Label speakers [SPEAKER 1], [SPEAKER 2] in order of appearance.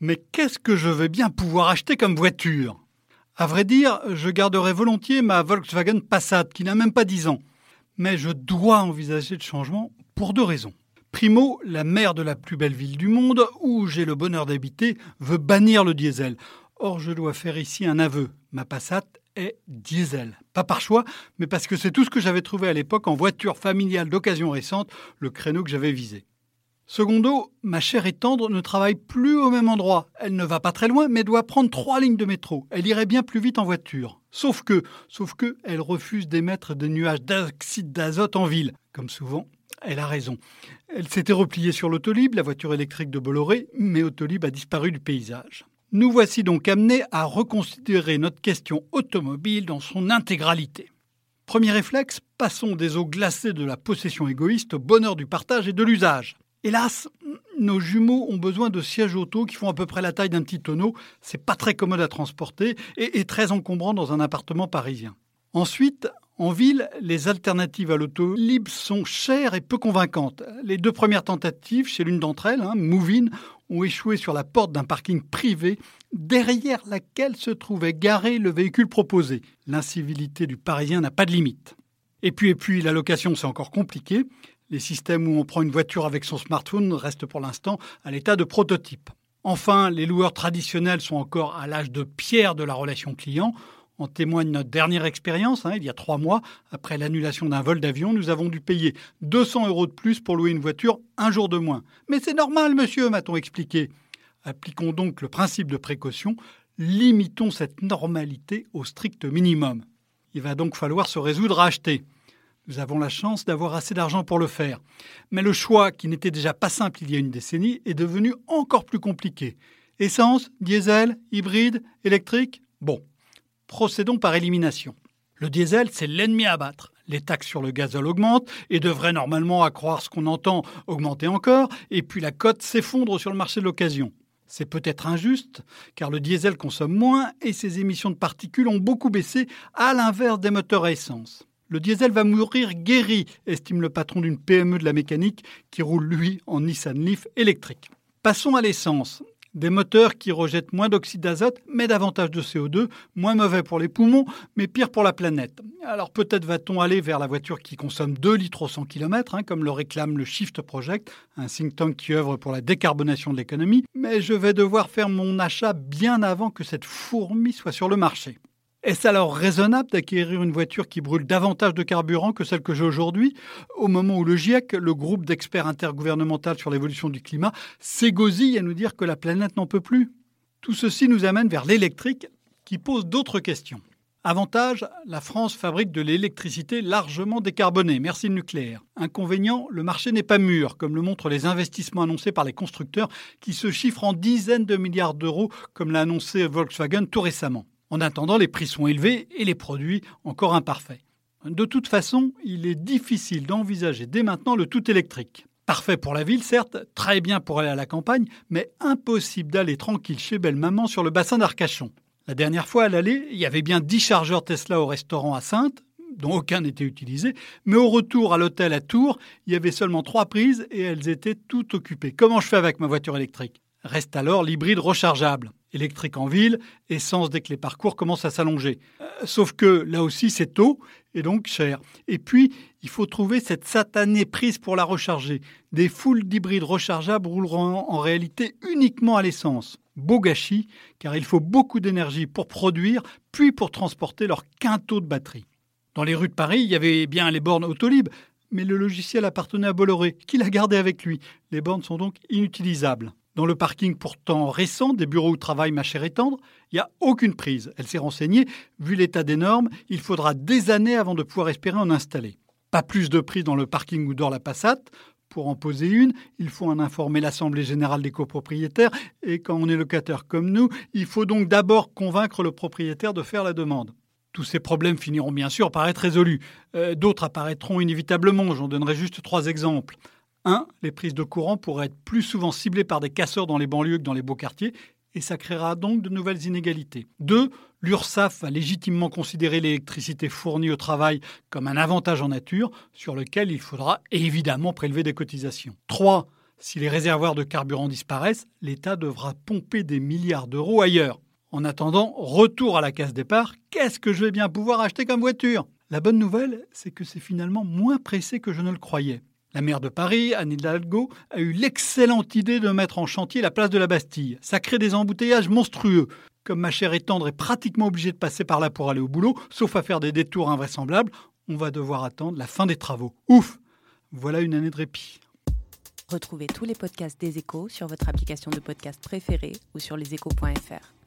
[SPEAKER 1] Mais qu'est-ce que je vais bien pouvoir acheter comme voiture? À vrai dire, je garderai volontiers ma Volkswagen Passat qui n'a même pas 10 ans. Mais je dois envisager le changement pour deux raisons. Primo, la maire de la plus belle ville du monde, où j'ai le bonheur d'habiter, veut bannir le diesel. Or, je dois faire ici un aveu. Ma Passat est diesel. Pas par choix, mais parce que c'est tout ce que j'avais trouvé à l'époque en voiture familiale d'occasion récente, le créneau que j'avais visé. Secondo, ma chère et tendre ne travaille plus au même endroit. Elle ne va pas très loin, mais doit prendre trois lignes de métro. Elle irait bien plus vite en voiture. Sauf que, sauf que, elle refuse d'émettre des nuages d'oxyde d'azote en ville. Comme souvent, elle a raison. Elle s'était repliée sur l'Autolib, la voiture électrique de Bolloré, mais Autolib a disparu du paysage. Nous voici donc amenés à reconsidérer notre question automobile dans son intégralité. Premier réflexe, passons des eaux glacées de la possession égoïste au bonheur du partage et de l'usage. Hélas, nos jumeaux ont besoin de sièges auto qui font à peu près la taille d'un petit tonneau. C'est pas très commode à transporter et, et très encombrant dans un appartement parisien. Ensuite, en ville, les alternatives à l'auto libre sont chères et peu convaincantes. Les deux premières tentatives, chez l'une d'entre elles, hein, Movin, ont échoué sur la porte d'un parking privé derrière laquelle se trouvait garé le véhicule proposé. L'incivilité du Parisien n'a pas de limite. Et puis, et puis, la location, c'est encore compliqué. Les systèmes où on prend une voiture avec son smartphone restent pour l'instant à l'état de prototype. Enfin, les loueurs traditionnels sont encore à l'âge de pierre de la relation client. En témoigne notre dernière expérience. Hein, il y a trois mois, après l'annulation d'un vol d'avion, nous avons dû payer 200 euros de plus pour louer une voiture un jour de moins. Mais c'est normal, monsieur, m'a-t-on expliqué. Appliquons donc le principe de précaution. Limitons cette normalité au strict minimum. Il va donc falloir se résoudre à acheter. Nous avons la chance d'avoir assez d'argent pour le faire. Mais le choix, qui n'était déjà pas simple il y a une décennie, est devenu encore plus compliqué. Essence, diesel, hybride, électrique? Bon, Procédons par élimination. Le diesel, c'est l'ennemi à battre. Les taxes sur le gazole augmentent et devraient normalement, à croire ce qu'on entend, augmenter encore, et puis la cote s'effondre sur le marché de l'occasion. C'est peut-être injuste, car le diesel consomme moins et ses émissions de particules ont beaucoup baissé, à l'inverse des moteurs à essence. Le diesel va mourir guéri, estime le patron d'une PME de la mécanique qui roule, lui, en Nissan Leaf électrique. Passons à l'essence. Des moteurs qui rejettent moins d'oxyde d'azote, mais davantage de CO2, moins mauvais pour les poumons, mais pire pour la planète. Alors peut-être va-t-on aller vers la voiture qui consomme 2 litres au 100 km, hein, comme le réclame le Shift Project, un think tank qui œuvre pour la décarbonation de l'économie, mais je vais devoir faire mon achat bien avant que cette fourmi soit sur le marché. Est-ce alors raisonnable d'acquérir une voiture qui brûle davantage de carburant que celle que j'ai aujourd'hui, au moment où le GIEC, le groupe d'experts intergouvernemental sur l'évolution du climat, s'égosille à nous dire que la planète n'en peut plus Tout ceci nous amène vers l'électrique qui pose d'autres questions. Avantage, la France fabrique de l'électricité largement décarbonée, merci le nucléaire. Inconvénient, le marché n'est pas mûr, comme le montrent les investissements annoncés par les constructeurs, qui se chiffrent en dizaines de milliards d'euros, comme l'a annoncé Volkswagen tout récemment. En attendant, les prix sont élevés et les produits encore imparfaits. De toute façon, il est difficile d'envisager dès maintenant le tout électrique. Parfait pour la ville, certes, très bien pour aller à la campagne, mais impossible d'aller tranquille chez belle maman sur le bassin d'Arcachon. La dernière fois à l'aller, il y avait bien 10 chargeurs Tesla au restaurant à Sainte, dont aucun n'était utilisé, mais au retour à l'hôtel à Tours, il y avait seulement trois prises et elles étaient toutes occupées. Comment je fais avec ma voiture électrique? Reste alors l'hybride rechargeable électrique en ville, essence dès que les parcours commencent à s'allonger. Euh, sauf que là aussi c'est tôt et donc cher. Et puis il faut trouver cette satanée prise pour la recharger. Des foules d'hybrides rechargeables rouleront en réalité uniquement à l'essence. Beau gâchis, car il faut beaucoup d'énergie pour produire, puis pour transporter leur quintot de batterie. Dans les rues de Paris, il y avait bien les bornes Autolib, mais le logiciel appartenait à Bolloré, qui l'a gardé avec lui. Les bornes sont donc inutilisables. Dans le parking pourtant récent des bureaux où travaille ma chère et tendre, il n'y a aucune prise. Elle s'est renseignée. Vu l'état des normes, il faudra des années avant de pouvoir espérer en installer. Pas plus de prix dans le parking où dort la Passat. Pour en poser une, il faut en informer l'Assemblée générale des copropriétaires et quand on est locataire comme nous, il faut donc d'abord convaincre le propriétaire de faire la demande. Tous ces problèmes finiront bien sûr par être résolus. Euh, d'autres apparaîtront inévitablement, j'en donnerai juste trois exemples. 1. Les prises de courant pourraient être plus souvent ciblées par des casseurs dans les banlieues que dans les beaux quartiers, et ça créera donc de nouvelles inégalités. 2. L'URSSAF va légitimement considérer l'électricité fournie au travail comme un avantage en nature sur lequel il faudra évidemment prélever des cotisations. 3. Si les réservoirs de carburant disparaissent, l'État devra pomper des milliards d'euros ailleurs. En attendant, retour à la case départ, qu'est-ce que je vais bien pouvoir acheter comme voiture? La bonne nouvelle, c'est que c'est finalement moins pressé que je ne le croyais. La maire de Paris, Anne Hidalgo, a eu l'excellente idée de mettre en chantier la place de la Bastille. Ça crée des embouteillages monstrueux. Comme ma chère étendre est pratiquement obligée de passer par là pour aller au boulot, sauf à faire des détours invraisemblables, on va devoir attendre la fin des travaux. Ouf Voilà une année de répit.
[SPEAKER 2] Retrouvez tous les podcasts des échos sur votre application de podcast préférée ou sur leséchos.fr.